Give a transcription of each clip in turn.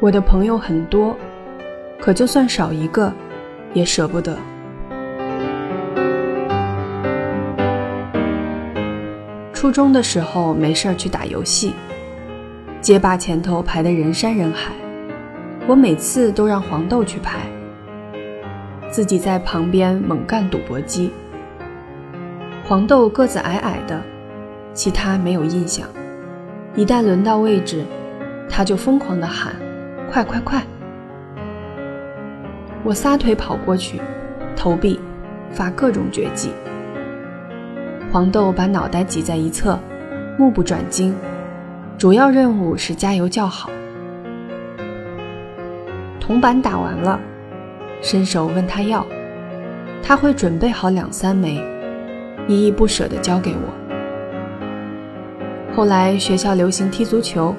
我的朋友很多，可就算少一个，也舍不得。初中的时候没事儿去打游戏，街霸前头排的人山人海，我每次都让黄豆去排，自己在旁边猛干赌博机。黄豆个子矮矮的，其他没有印象。一旦轮到位置，他就疯狂的喊：“快快快！”我撒腿跑过去，投币，发各种绝技。黄豆把脑袋挤在一侧，目不转睛。主要任务是加油叫好。铜板打完了，伸手问他要，他会准备好两三枚，依依不舍地交给我。后来学校流行踢足球，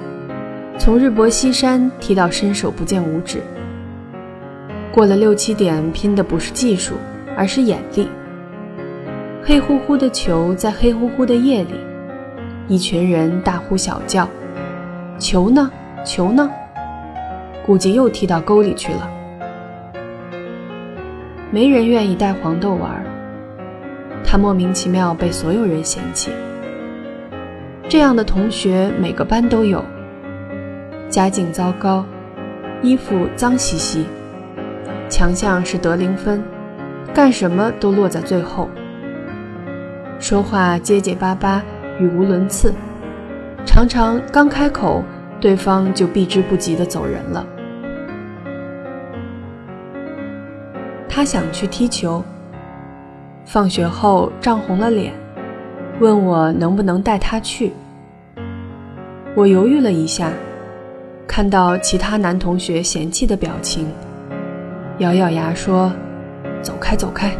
从日薄西山踢到伸手不见五指。过了六七点，拼的不是技术，而是眼力。黑乎乎的球在黑乎乎的夜里，一群人大呼小叫：“球呢？球呢？”估计又踢到沟里去了。没人愿意带黄豆玩，他莫名其妙被所有人嫌弃。这样的同学每个班都有，家境糟糕，衣服脏兮兮，强项是得零分，干什么都落在最后。说话结结巴巴，语无伦次，常常刚开口，对方就避之不及地走人了。他想去踢球，放学后涨红了脸，问我能不能带他去。我犹豫了一下，看到其他男同学嫌弃的表情，咬咬牙说：“走开，走开。”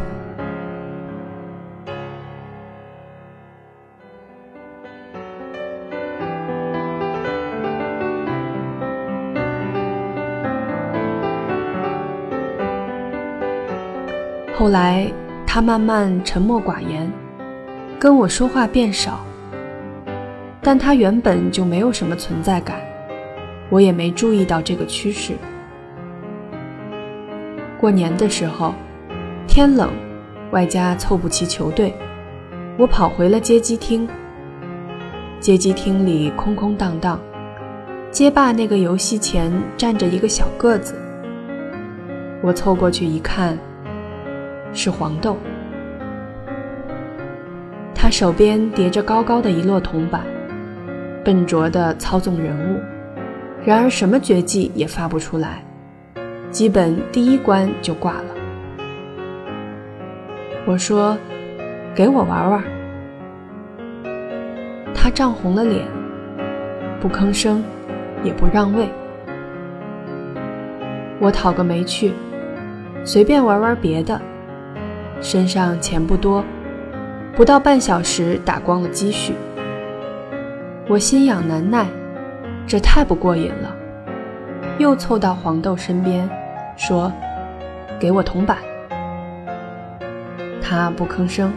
后来，他慢慢沉默寡言，跟我说话变少。但他原本就没有什么存在感，我也没注意到这个趋势。过年的时候，天冷，外加凑不齐球队，我跑回了街机厅。街机厅里空空荡荡，街霸那个游戏前站着一个小个子。我凑过去一看。是黄豆，他手边叠着高高的一摞铜板，笨拙地操纵人物，然而什么绝技也发不出来，基本第一关就挂了。我说：“给我玩玩。”他涨红了脸，不吭声，也不让位。我讨个没趣，随便玩玩别的。身上钱不多，不到半小时打光了积蓄。我心痒难耐，这太不过瘾了，又凑到黄豆身边，说：“给我铜板。”他不吭声。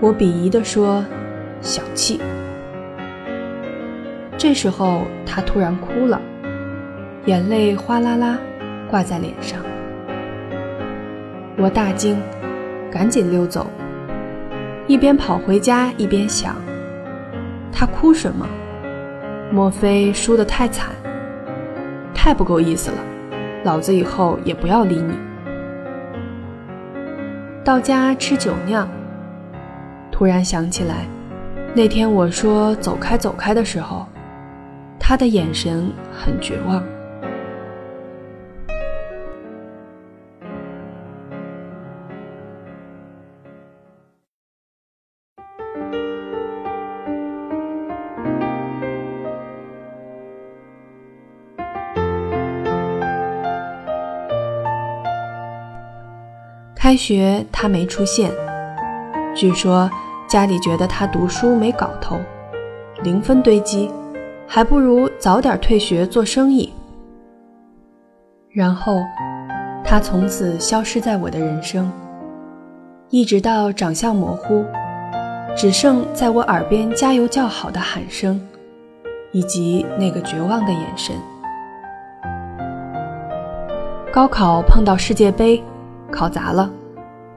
我鄙夷地说：“小气。”这时候他突然哭了，眼泪哗啦啦挂在脸上。我大惊，赶紧溜走，一边跑回家一边想：他哭什么？莫非输得太惨？太不够意思了！老子以后也不要理你。到家吃酒酿，突然想起来，那天我说“走开，走开”的时候，他的眼神很绝望。开学他没出现，据说家里觉得他读书没搞头，零分堆积，还不如早点退学做生意。然后他从此消失在我的人生，一直到长相模糊，只剩在我耳边加油叫好的喊声，以及那个绝望的眼神。高考碰到世界杯，考砸了，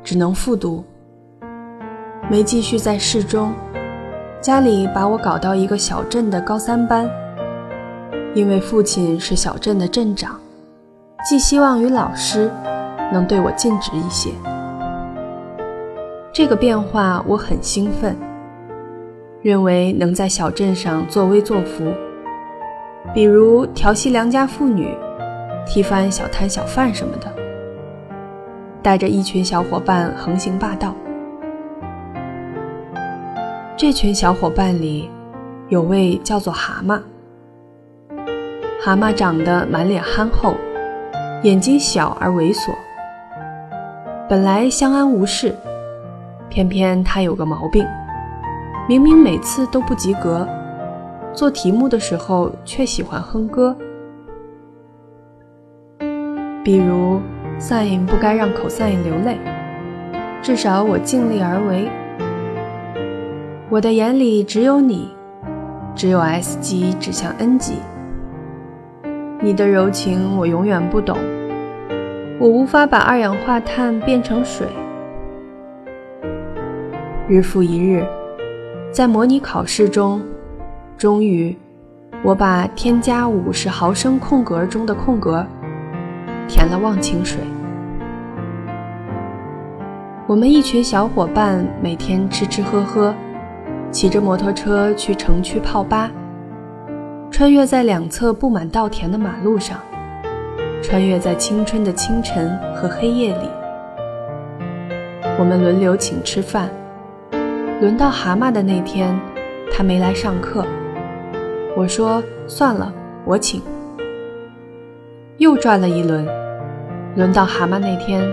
只能复读。没继续在市中，家里把我搞到一个小镇的高三班。因为父亲是小镇的镇长，寄希望于老师能对我尽职一些。这个变化我很兴奋，认为能在小镇上作威作福，比如调戏良家妇女。踢翻小摊小贩什么的，带着一群小伙伴横行霸道。这群小伙伴里，有位叫做蛤蟆。蛤蟆长得满脸憨厚，眼睛小而猥琐。本来相安无事，偏偏他有个毛病，明明每次都不及格，做题目的时候却喜欢哼歌。比如，sin 不该让 cos 流泪，至少我尽力而为。我的眼里只有你，只有 S 级指向 N 级。你的柔情我永远不懂，我无法把二氧化碳变成水。日复一日，在模拟考试中，终于，我把添加五十毫升空格中的空格。填了忘情水。我们一群小伙伴每天吃吃喝喝，骑着摩托车去城区泡吧，穿越在两侧布满稻田的马路上，穿越在青春的清晨和黑夜里。我们轮流请吃饭，轮到蛤蟆的那天，他没来上课，我说算了，我请。又转了一轮，轮到蛤蟆那天，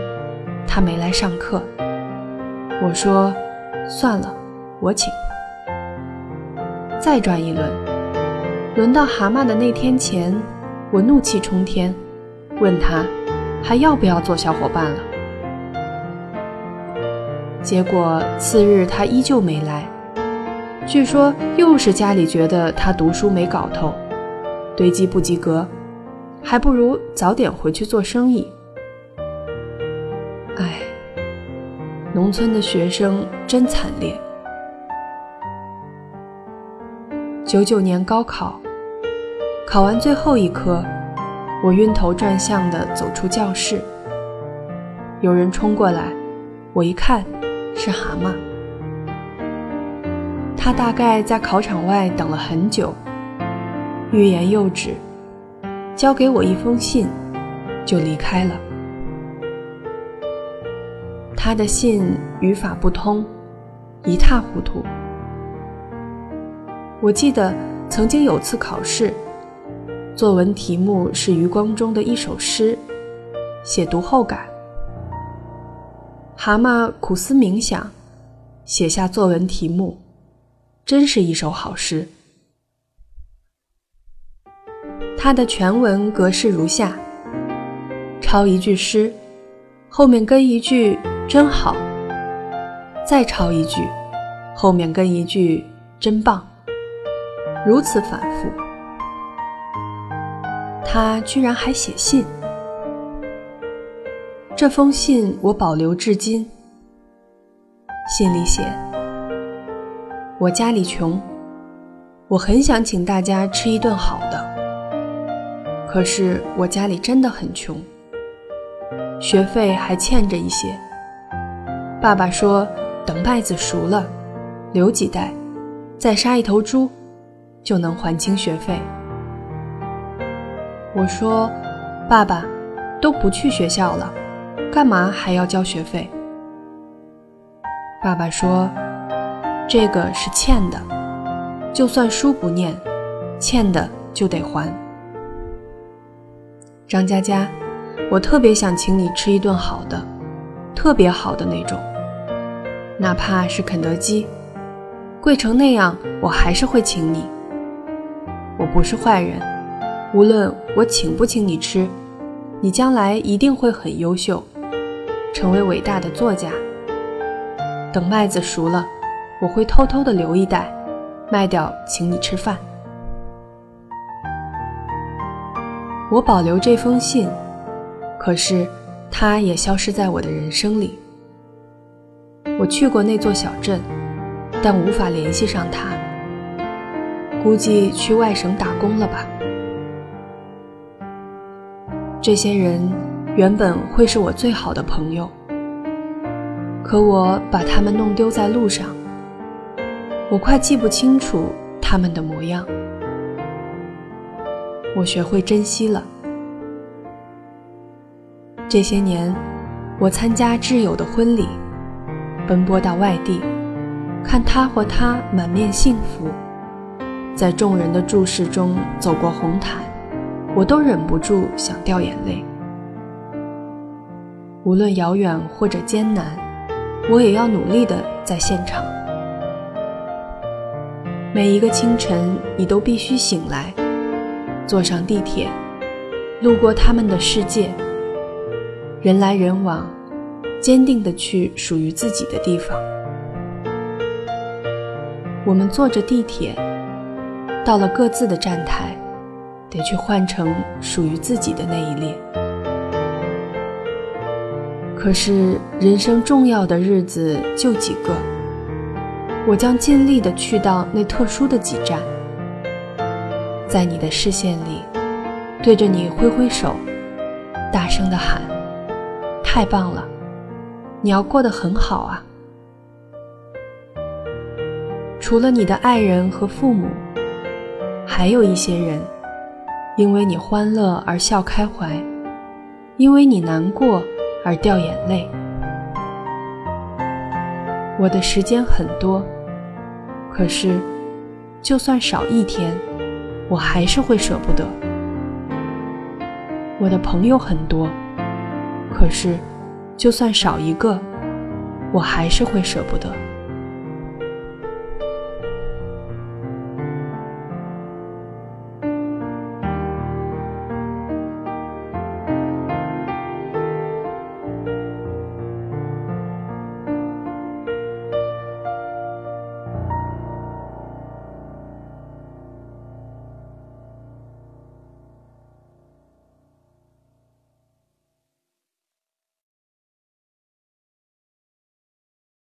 他没来上课。我说：“算了，我请。”再转一轮，轮到蛤蟆的那天前，我怒气冲天，问他还要不要做小伙伴了。结果次日他依旧没来，据说又是家里觉得他读书没搞头，堆积不及格。还不如早点回去做生意。唉，农村的学生真惨烈。九九年高考，考完最后一科，我晕头转向的走出教室。有人冲过来，我一看，是蛤蟆。他大概在考场外等了很久，欲言又止。交给我一封信，就离开了。他的信语法不通，一塌糊涂。我记得曾经有次考试，作文题目是余光中的一首诗，写读后感。蛤蟆苦思冥想，写下作文题目，真是一首好诗。它的全文格式如下：抄一句诗，后面跟一句“真好”，再抄一句，后面跟一句“真棒”，如此反复。他居然还写信，这封信我保留至今。信里写：“我家里穷，我很想请大家吃一顿好的。”可是我家里真的很穷，学费还欠着一些。爸爸说，等麦子熟了，留几袋，再杀一头猪，就能还清学费。我说，爸爸，都不去学校了，干嘛还要交学费？爸爸说，这个是欠的，就算书不念，欠的就得还。张佳佳，我特别想请你吃一顿好的，特别好的那种，哪怕是肯德基，贵成那样，我还是会请你。我不是坏人，无论我请不请你吃，你将来一定会很优秀，成为伟大的作家。等麦子熟了，我会偷偷的留一袋，卖掉请你吃饭。我保留这封信，可是，他也消失在我的人生里。我去过那座小镇，但无法联系上他。估计去外省打工了吧。这些人原本会是我最好的朋友，可我把他们弄丢在路上，我快记不清楚他们的模样。我学会珍惜了。这些年，我参加挚友的婚礼，奔波到外地，看他或她满面幸福。在众人的注视中走过红毯，我都忍不住想掉眼泪。无论遥远或者艰难，我也要努力的在现场。每一个清晨，你都必须醒来，坐上地铁，路过他们的世界，人来人往，坚定的去属于自己的地方。我们坐着地铁。到了各自的站台，得去换成属于自己的那一列。可是人生重要的日子就几个，我将尽力的去到那特殊的几站，在你的视线里，对着你挥挥手，大声的喊：“太棒了，你要过得很好啊！”除了你的爱人和父母。还有一些人，因为你欢乐而笑开怀，因为你难过而掉眼泪。我的时间很多，可是就算少一天，我还是会舍不得。我的朋友很多，可是就算少一个，我还是会舍不得。